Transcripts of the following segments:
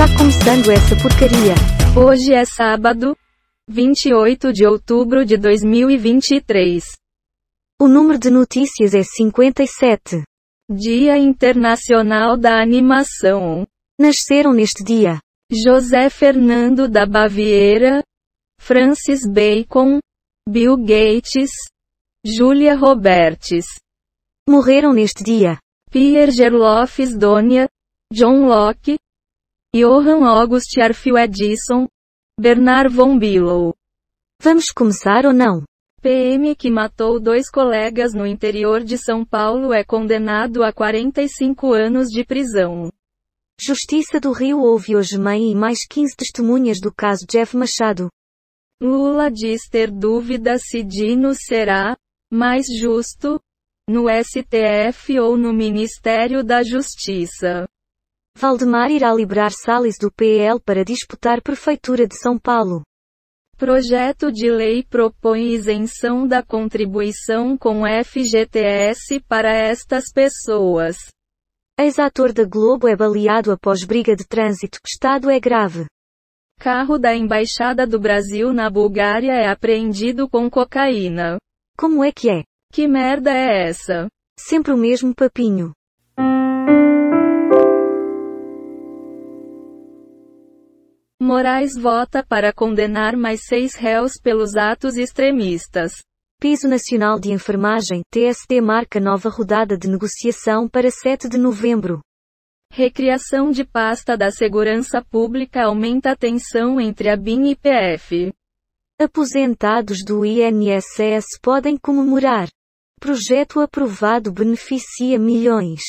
Tá começando essa porcaria. Hoje é sábado, 28 de outubro de 2023. O número de notícias é 57. Dia Internacional da Animação. Nasceram neste dia José Fernando da Baviera, Francis Bacon, Bill Gates, Julia Roberts. Morreram neste dia Pierre Gerloff Donia, John Locke, Johann August Arthur Edison, Bernard von Billow. Vamos começar ou não? PM que matou dois colegas no interior de São Paulo é condenado a 45 anos de prisão. Justiça do Rio ouve hoje mãe e mais 15 testemunhas do caso Jeff Machado. Lula diz ter dúvida se Dino será mais justo no STF ou no Ministério da Justiça. Valdemar irá liberar Salles do PL para disputar Prefeitura de São Paulo. Projeto de lei propõe isenção da contribuição com FGTS para estas pessoas. Ex-ator da Globo é baleado após briga de trânsito. Estado é grave. Carro da Embaixada do Brasil na Bulgária é apreendido com cocaína. Como é que é? Que merda é essa? Sempre o mesmo papinho. Moraes vota para condenar mais seis réus pelos atos extremistas. Piso Nacional de Enfermagem, TST marca nova rodada de negociação para 7 de novembro. Recriação de pasta da segurança pública aumenta a tensão entre a BIM e PF. Aposentados do INSS podem comemorar. Projeto aprovado beneficia milhões.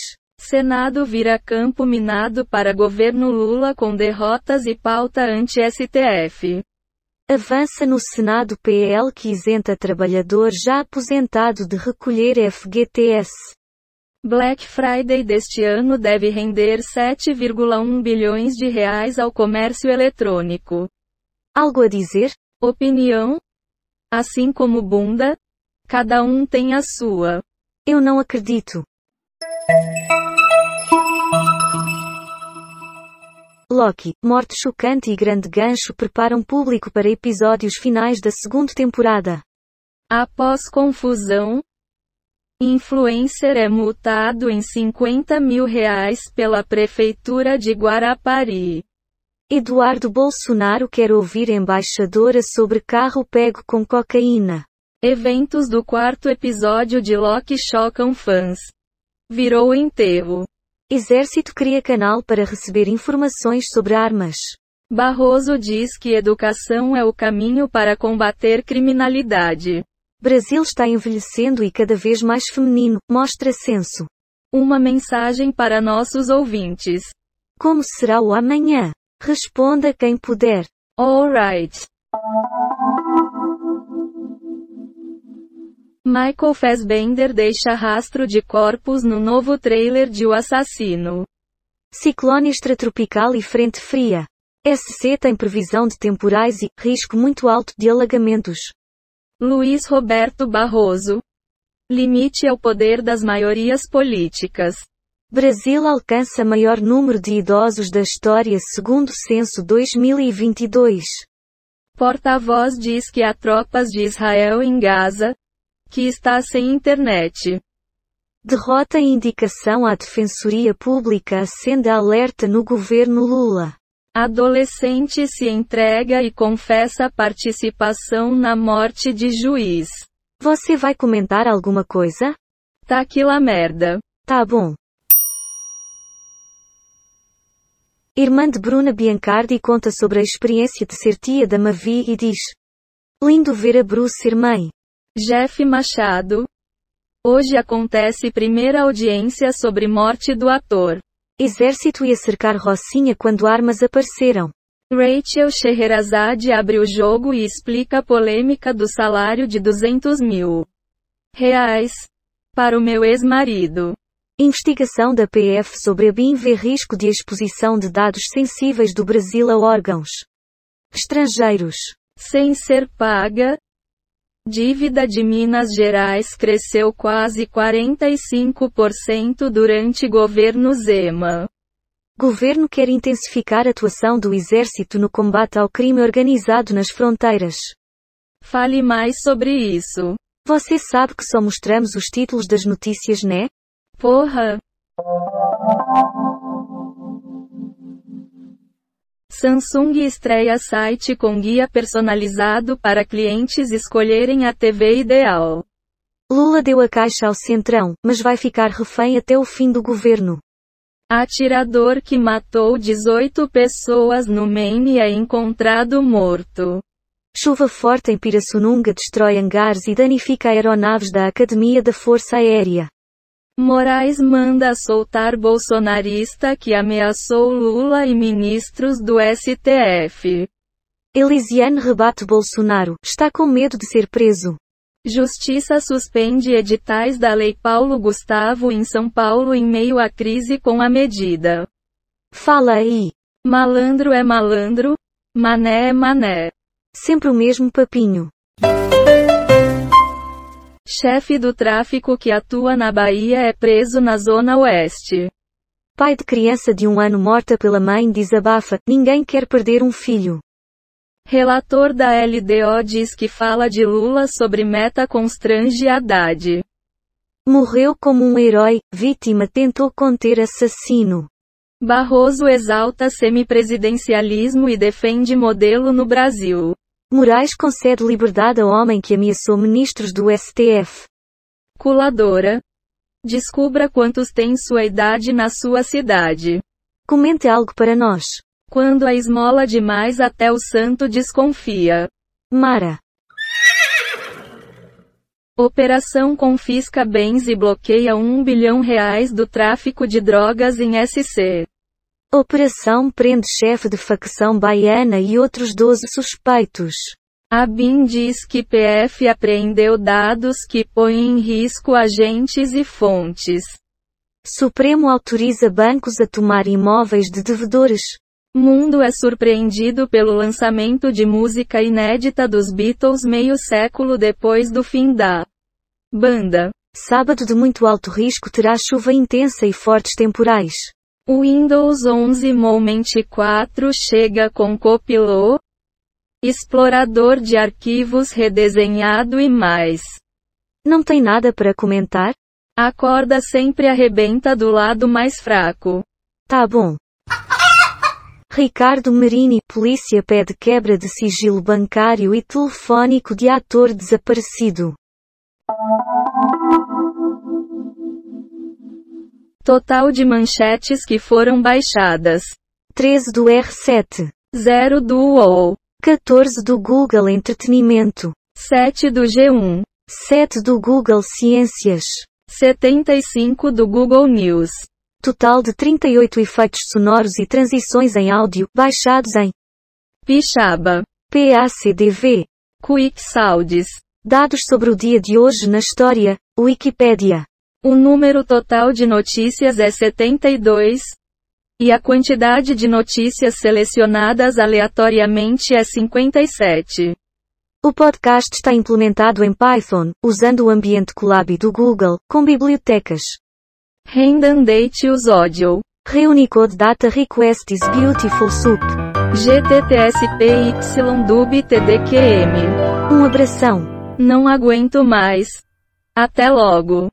Senado vira campo minado para governo Lula com derrotas e pauta anti-STF. Avança no Senado PL que isenta trabalhador já aposentado de recolher FGTS. Black Friday deste ano deve render 7,1 bilhões de reais ao comércio eletrônico. Algo a dizer? Opinião? Assim como bunda? Cada um tem a sua. Eu não acredito. Loki, morte chocante e grande gancho preparam público para episódios finais da segunda temporada. Após confusão, influencer é multado em 50 mil reais pela Prefeitura de Guarapari. Eduardo Bolsonaro quer ouvir embaixadora sobre carro pego com cocaína. Eventos do quarto episódio de Loki chocam fãs. Virou enterro. Exército cria canal para receber informações sobre armas. Barroso diz que educação é o caminho para combater criminalidade. Brasil está envelhecendo e cada vez mais feminino, mostra censo. Uma mensagem para nossos ouvintes. Como será o amanhã? Responda quem puder. Alright. Michael Fassbender deixa rastro de corpos no novo trailer de O Assassino. Ciclone extratropical e frente fria. SC tem previsão de temporais e risco muito alto de alagamentos. Luiz Roberto Barroso. Limite ao poder das maiorias políticas. Brasil alcança maior número de idosos da história segundo censo 2022. Porta-voz diz que há tropas de Israel em Gaza, que está sem internet. Derrota e indicação à Defensoria Pública acende alerta no governo Lula. Adolescente se entrega e confessa participação na morte de juiz. Você vai comentar alguma coisa? Tá que lá merda. Tá bom. Irmã de Bruna Biancardi conta sobre a experiência de ser tia da Mavi e diz: Lindo ver a Bruce ser mãe. Jeff Machado. Hoje acontece primeira audiência sobre morte do ator. Exército ia cercar Rocinha quando armas apareceram. Rachel Scheherazade abre o jogo e explica a polêmica do salário de 200 mil reais para o meu ex-marido. Investigação da PF sobre a BIM vê risco de exposição de dados sensíveis do Brasil a órgãos estrangeiros. Sem ser paga, Dívida de Minas Gerais cresceu quase 45% durante governo Zema. Governo quer intensificar a atuação do Exército no combate ao crime organizado nas fronteiras. Fale mais sobre isso. Você sabe que só mostramos os títulos das notícias, né? Porra! Samsung estreia site com guia personalizado para clientes escolherem a TV ideal. Lula deu a caixa ao Centrão, mas vai ficar refém até o fim do governo. Atirador que matou 18 pessoas no Maine é encontrado morto. Chuva forte em Pirassununga destrói hangares e danifica aeronaves da Academia da Força Aérea. Moraes manda soltar bolsonarista que ameaçou Lula e ministros do STF. Elisiane rebate Bolsonaro, está com medo de ser preso. Justiça suspende editais da Lei Paulo Gustavo em São Paulo em meio à crise com a medida. Fala aí. Malandro é malandro, mané é mané. Sempre o mesmo papinho. Chefe do tráfico que atua na Bahia é preso na Zona Oeste. Pai de criança de um ano morta pela mãe desabafa, ninguém quer perder um filho. Relator da LDO diz que fala de Lula sobre meta constrange Haddad. Morreu como um herói, vítima tentou conter assassino. Barroso exalta semipresidencialismo e defende modelo no Brasil. Moraes concede liberdade a homem que ameaçou ministros do STF. Coladora. Descubra quantos tem sua idade na sua cidade. Comente algo para nós. Quando a esmola demais até o santo desconfia. Mara. Operação confisca bens e bloqueia um bilhão reais do tráfico de drogas em SC. Operação prende chefe de facção baiana e outros 12 suspeitos. A BIM diz que PF apreendeu dados que põem em risco agentes e fontes. Supremo autoriza bancos a tomar imóveis de devedores. Mundo é surpreendido pelo lançamento de música inédita dos Beatles meio século depois do fim da banda. Sábado de muito alto risco terá chuva intensa e fortes temporais. O Windows 11 Moment 4 chega com Copilot, explorador de arquivos redesenhado e mais. Não tem nada para comentar? A corda sempre arrebenta do lado mais fraco. Tá bom. Ricardo Marini, polícia pede quebra de sigilo bancário e telefónico de ator desaparecido. Total de manchetes que foram baixadas. 13 do R7. 0 do UOL. 14 do Google Entretenimento. 7 do G1. 7 do Google Ciências. 75 do Google News. Total de 38 efeitos sonoros e transições em áudio, baixados em Pixaba. PACDV. Quick Sounds. Dados sobre o dia de hoje na história, Wikipédia. O número total de notícias é 72. E a quantidade de notícias selecionadas aleatoriamente é 57. O podcast está implementado em Python, usando o ambiente Colab do Google, com bibliotecas. Random Date Use Audio. Reunicode Data Request is Beautiful Soup. GTTSPYDUB TDQM. Um abração. Não aguento mais. Até logo.